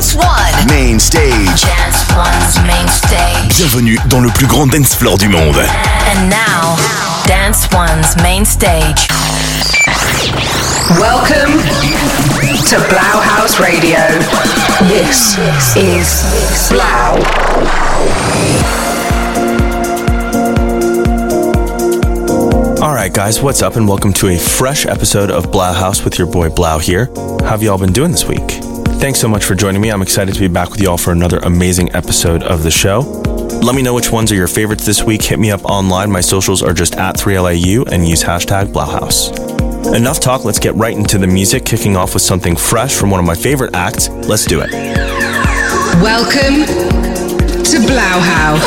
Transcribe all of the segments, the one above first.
Dance One. Main stage. Dance One's main stage. Bienvenue dans le plus grand dance floor du monde. And now, Dance One's main stage. Welcome to 3LAU HAUS Radio. This is 3LAU. Alright, guys, what's up, and welcome to a fresh episode of 3LAU HAUS with your boy 3LAU here. How have y'all been doing this week? Thanks so much for joining me. I'm excited to be back with y'all for another amazing episode of the show. Let me know which ones are your favorites this week. Hit me up online. My socials are just at 3LAU and use hashtag 3LAUHAUS. Enough talk, let's get right into the music, kicking off with something fresh from one of my favorite acts. Let's do it. Welcome to 3LAU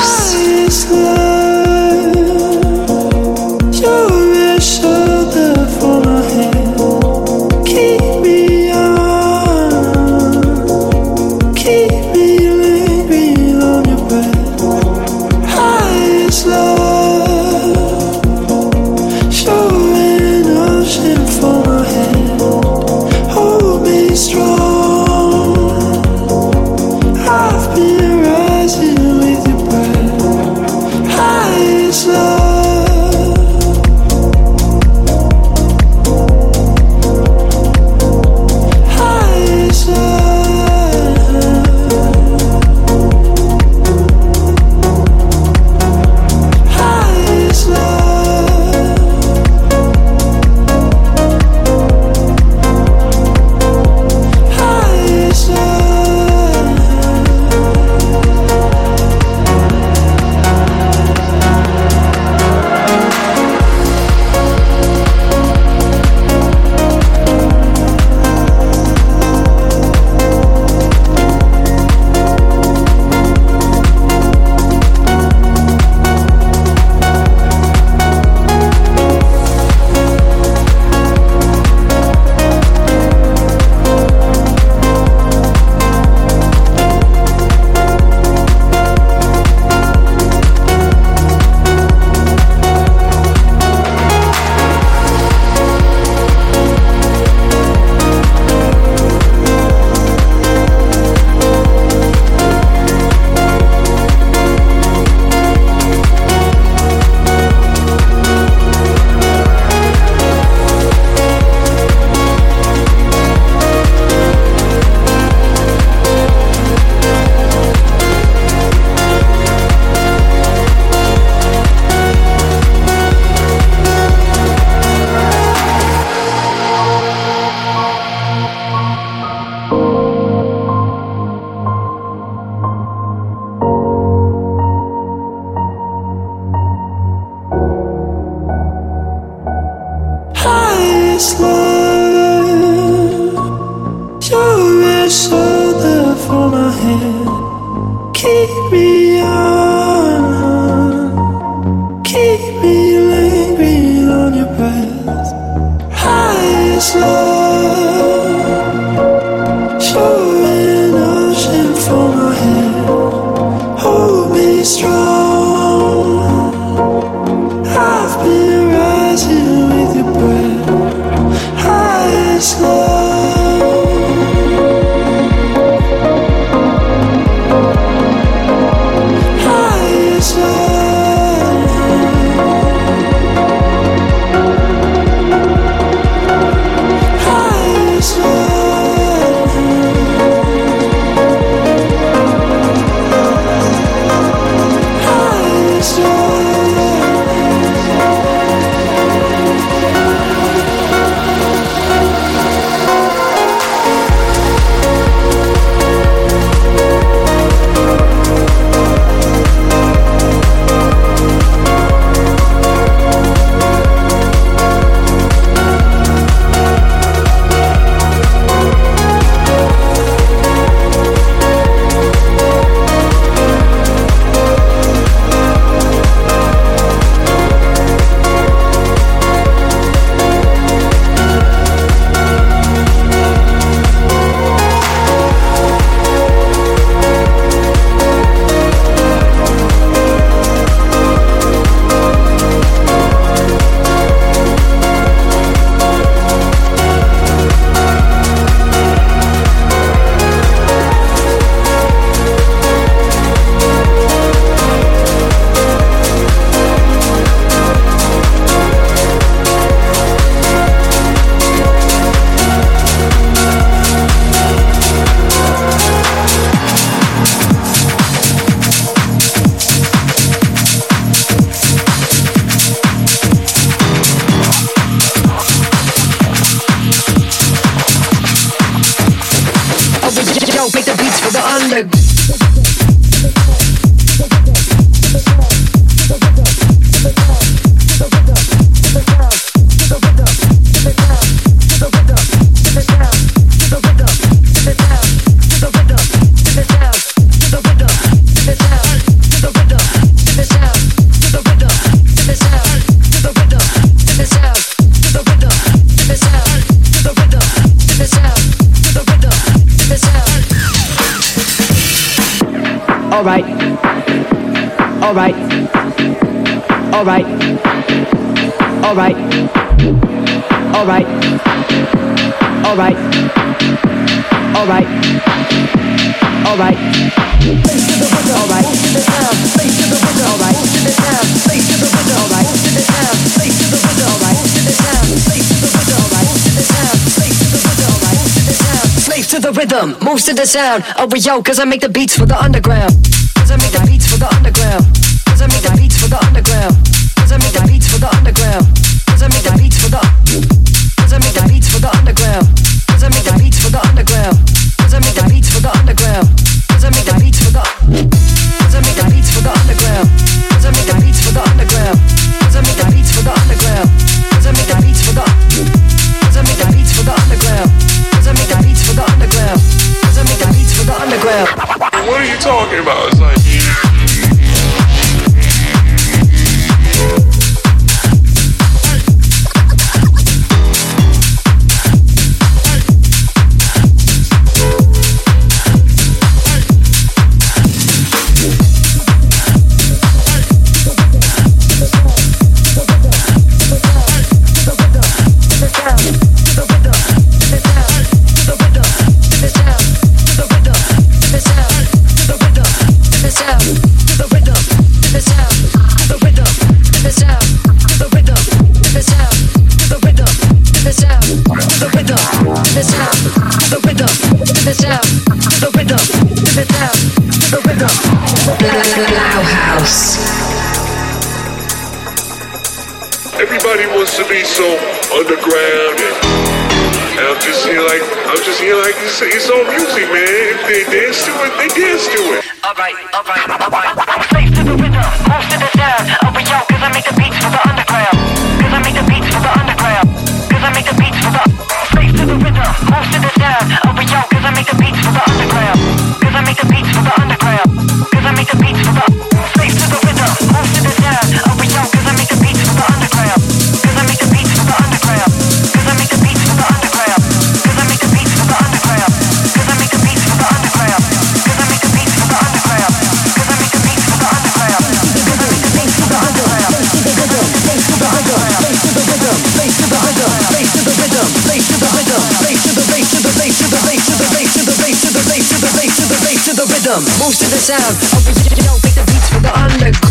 All right. All right. All right. All right. All right. All right. All right. Face to the window. All right. Face to the window. All right. Face to the window. All right. Face to the window. All right. Face to the window. All right. Face to the window. All right. Slave to the rhythm, moves to the sound. Oh, yo, cause I make the beats for the underground. Cause I make the beats for the underground. Cause I make the beats everybody wants to be so underground and, and I'm just here like I'm just here like it's, it's all music, man. If they dance to it, they dance to it. Alright, alright, alright. Slave to the rhythm, move to the sound. Oh, yo, cause I make the beats for the underground. Cause I make the beats for the underground. I make the beats for the Slave to the rhythm, move to the sound. Oh, yo, cause I make the beats for the underground. I make the beats for the underground. I make the beats for the Slave to the rhythm, move to the sound. Rhythm, moves to the sound. Oh, yo, make the beats for the underground.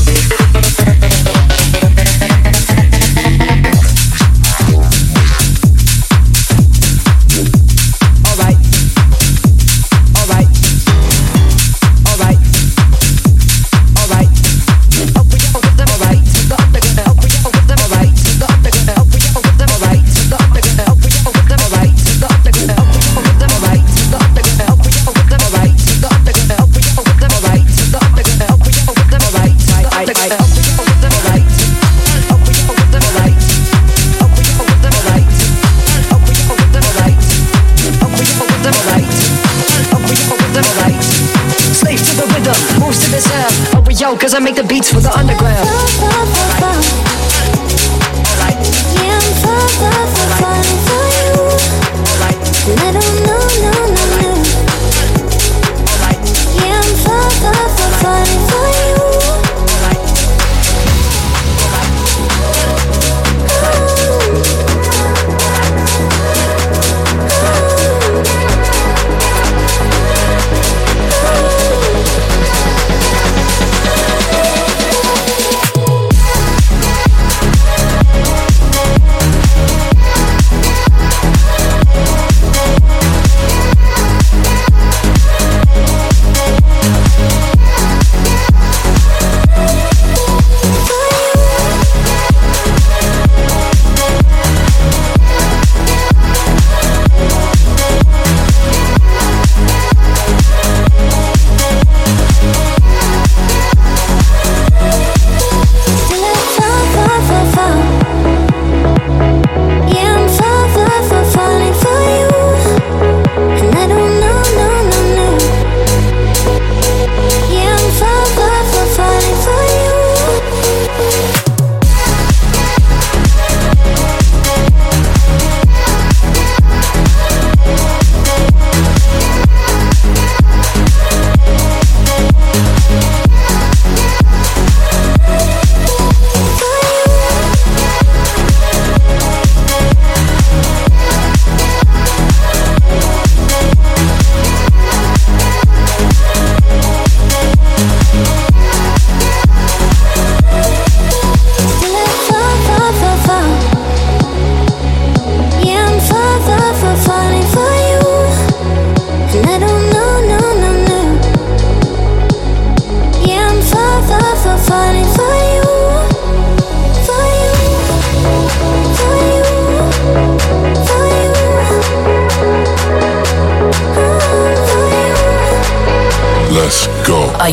Cause I make the beats for the underground.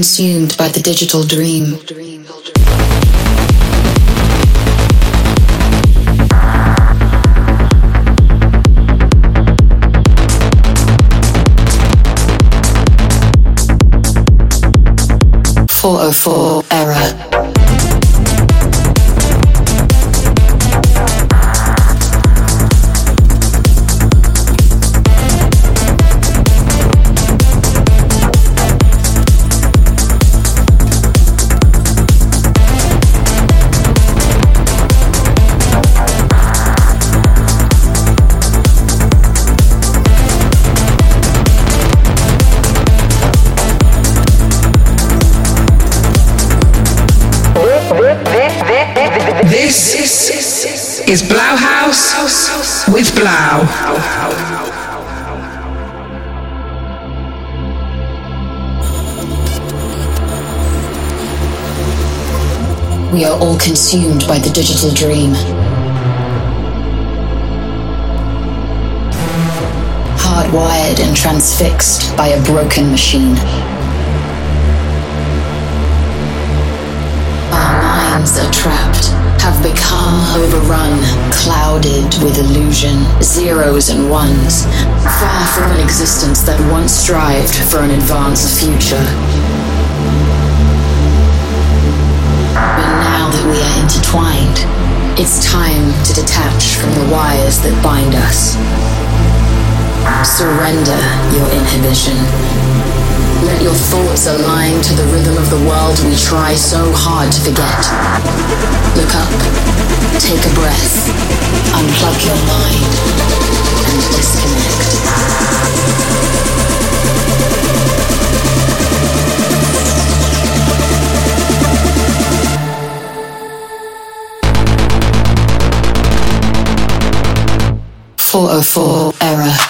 consumed by the digital dream. Four oh four. is 3LAU HAUS with 3LAU. We are all consumed by the digital dream. Hardwired and transfixed by a broken machine. Our minds are trapped have become overrun, clouded with illusion, zeros and ones, far from an existence that once strived for an advanced future. But now that we are intertwined, it's time to detach from the wires that bind us. Surrender your inhibition. Let your thoughts align to the rhythm of the world we try so hard to forget. Look up, take a breath, unplug your mind, and disconnect. Four oh four error.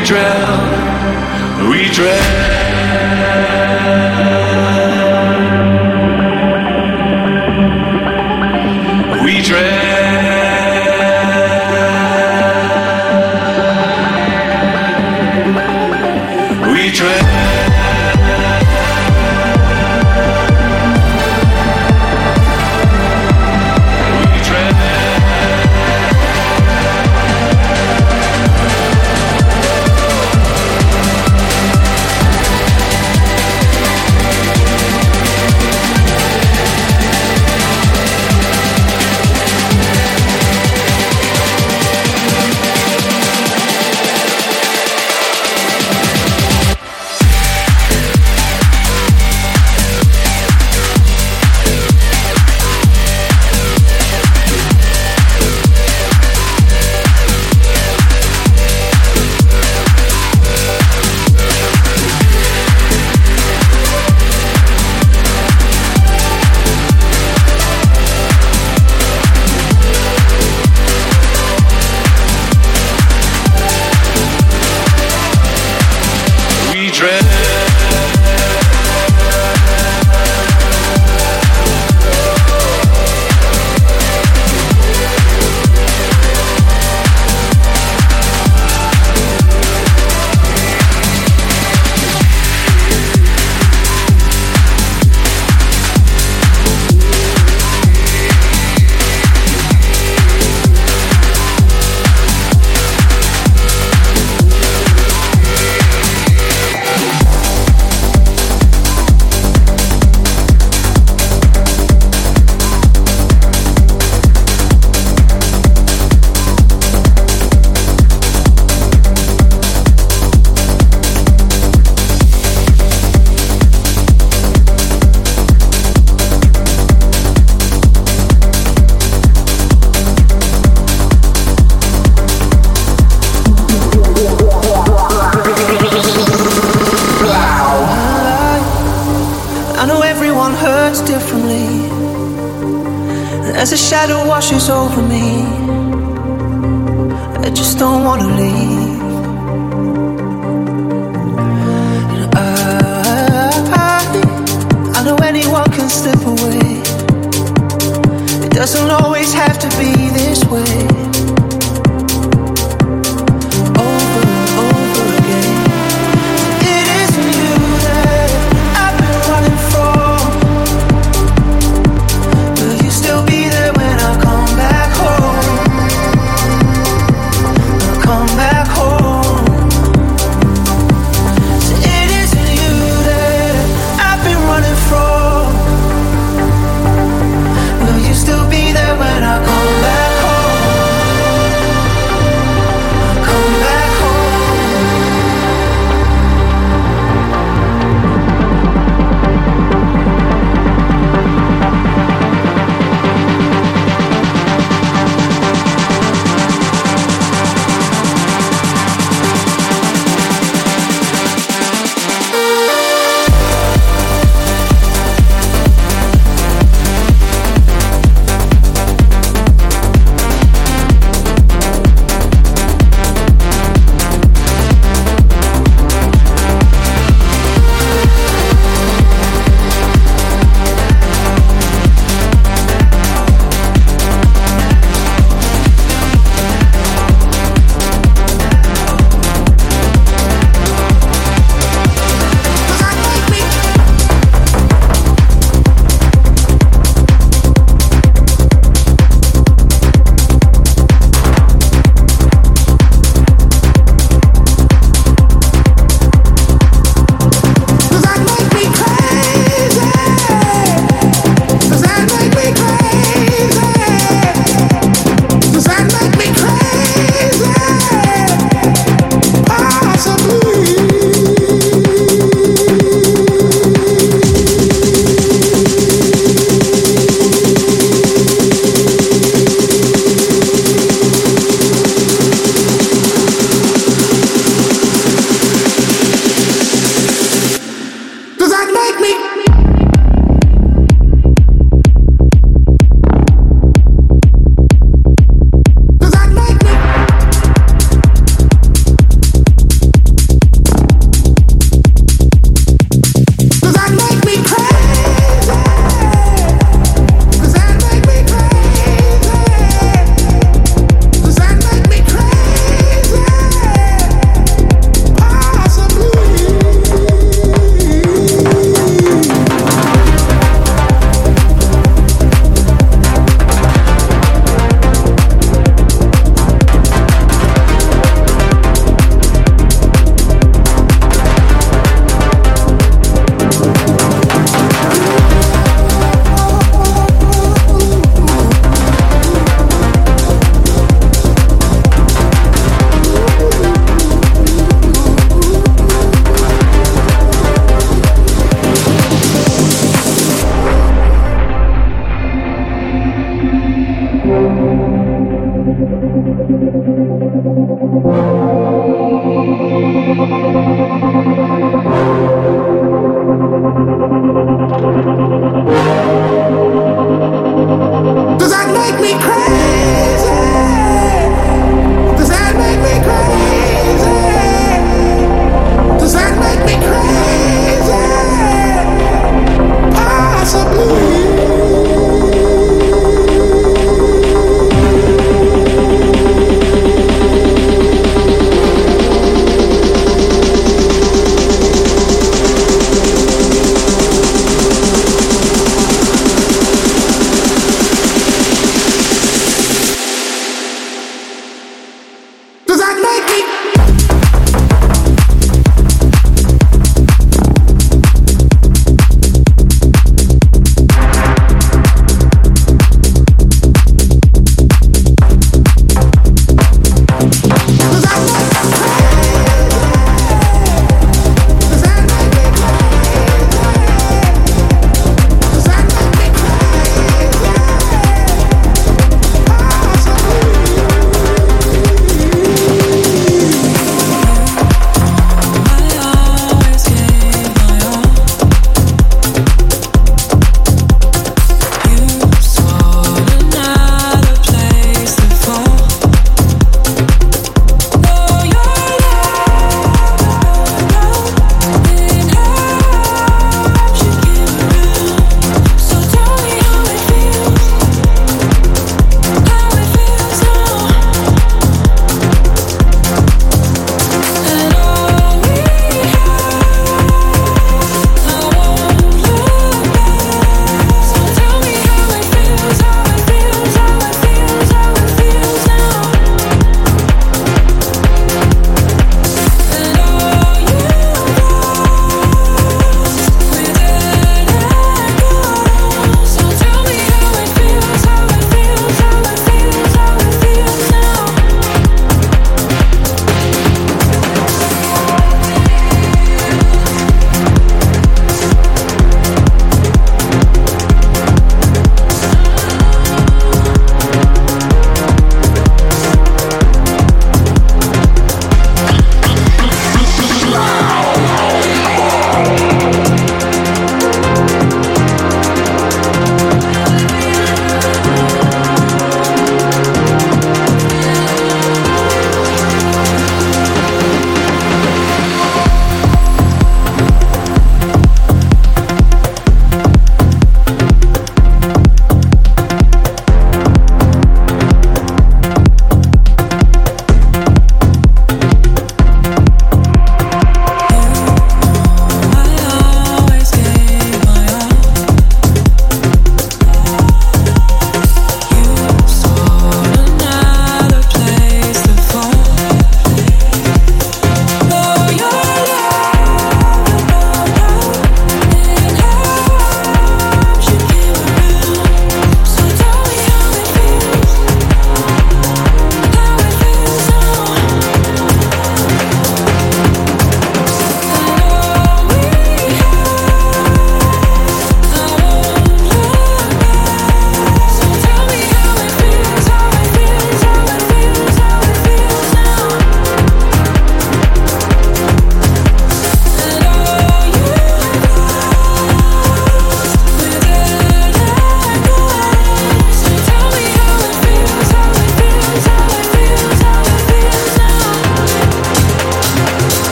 we drown, we drown.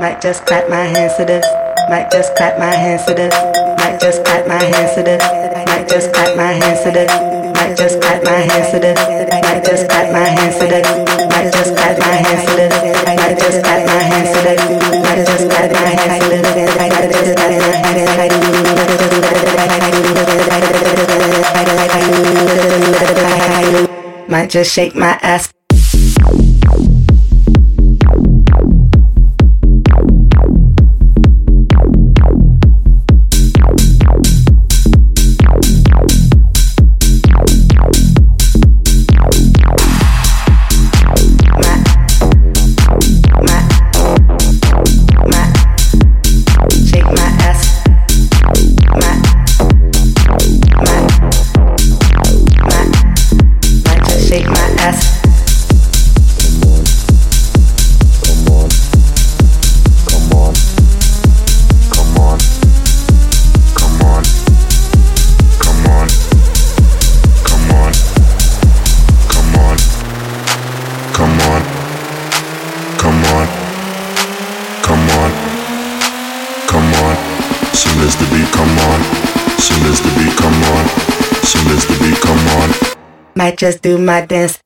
Might just clap my hands to this. Might just clap my hands to this. Might just clap my hands to this. Might just clap my hands to this. Might just clap my hands to this. Might just clap my hands to this. Might just clap my hands to this. Might just clap my hands to this. Might just clap my hands to this. Might just shake my ass. Shake my Might just do my dance.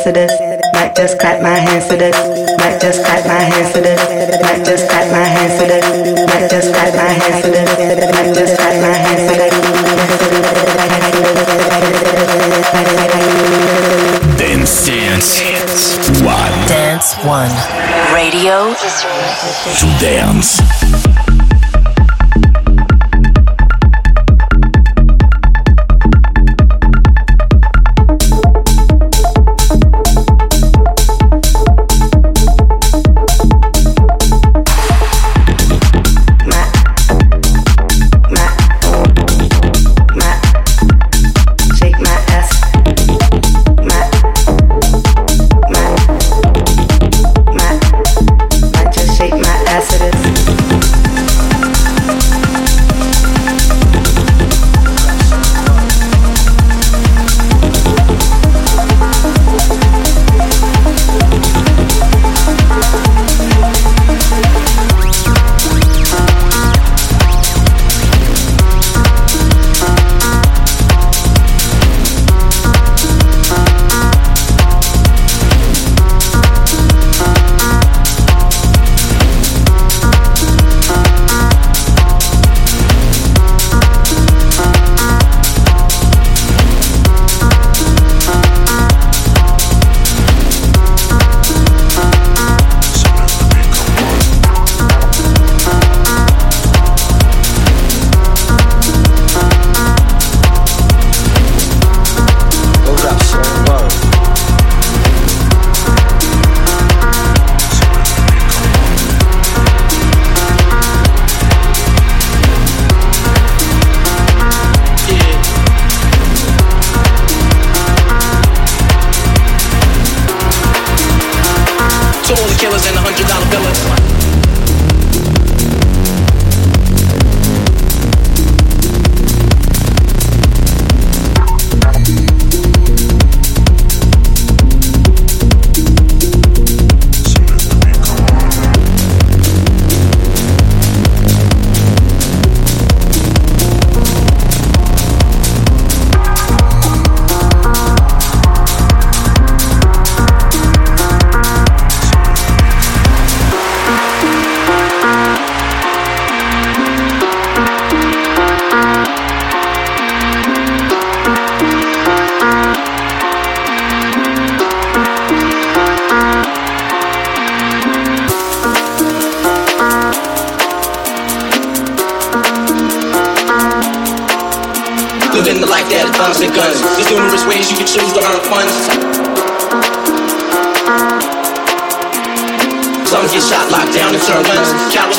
Hands to this. Might just clap my hands to this. Might just clap my hands to this. Might just clap my hands to this. Might just clap my hands to this. Might just clap my hands to this. Dance, dance. One. Dance One. Radio To dance.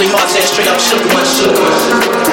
Cowardly hearts and straight up shook ones, shook.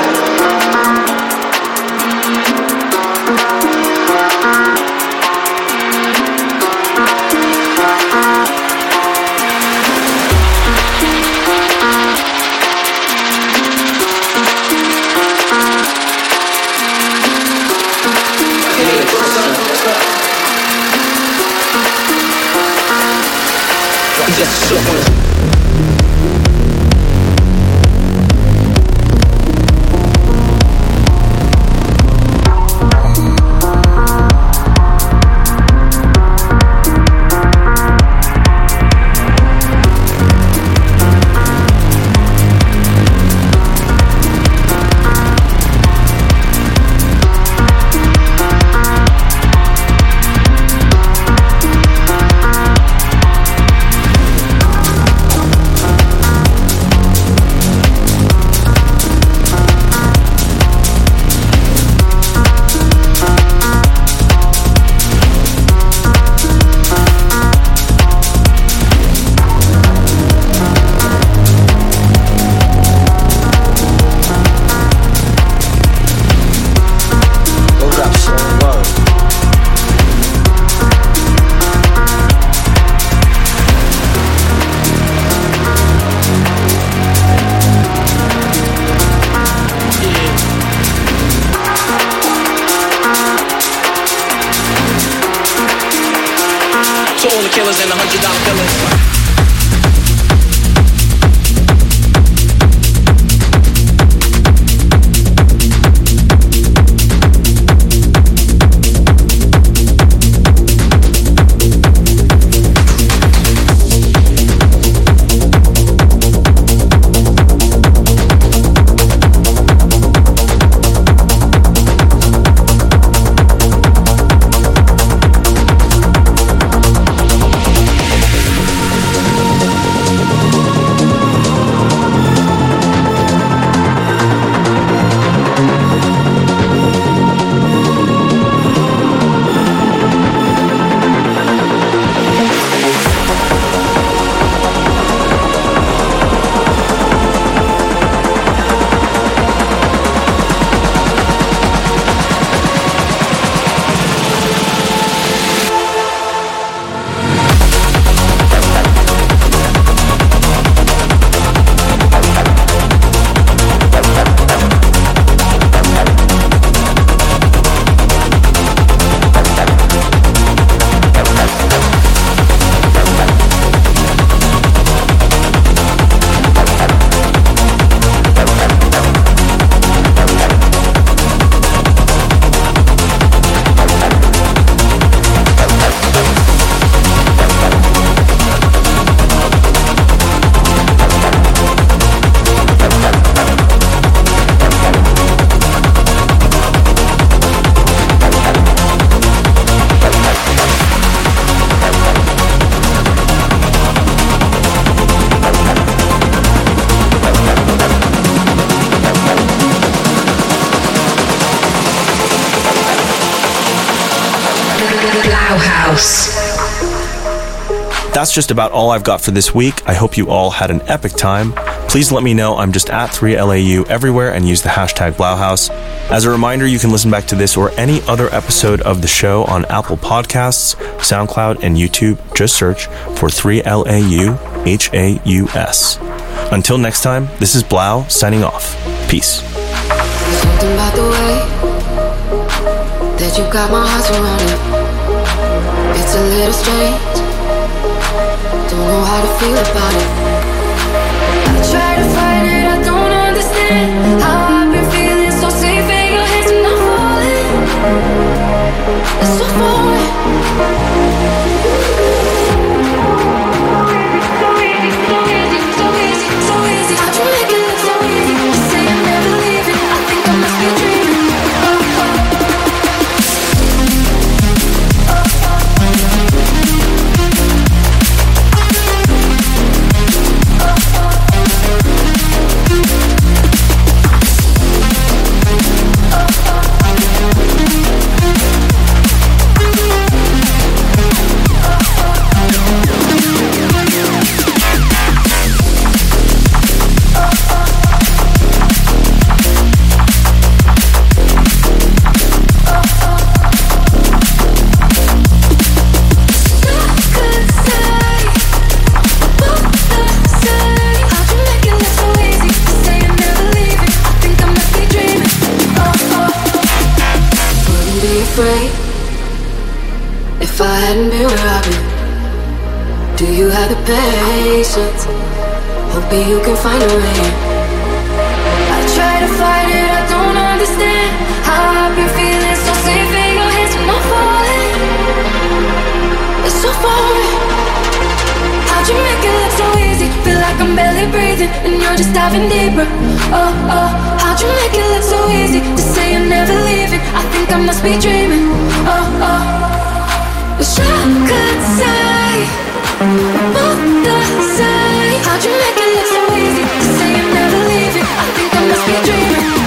All the killers and the hundred dollar billers. That's just about all I've got for this week. I hope you all had an epic time. Please let me know. I'm just at 3LAU everywhere and use the hashtag 3LAUHAUS. As a reminder, you can listen back to this or any other episode of the show on Apple Podcasts, SoundCloud, and YouTube. Just search for 3LAU HAUS. Until next time, this is 3LAU signing off. Peace. That you got my heart surrounded. It's a little strange. Know how to feel about it. If I hadn't been where I've been, do you have the patience? Hoping you can find a way. I try to fight it, I don't understand how I've been feeling so safe in your hands, and I'm falling. It's so foreign. How'd you make it look so easy? Feel like I'm barely breathing, and you're just diving deeper. Oh oh, how'd you make it look so easy to say you're never leaving? I think I must be dreaming. Oh oh, How'd you make it look so easy? Say you never. I think I must be dreaming.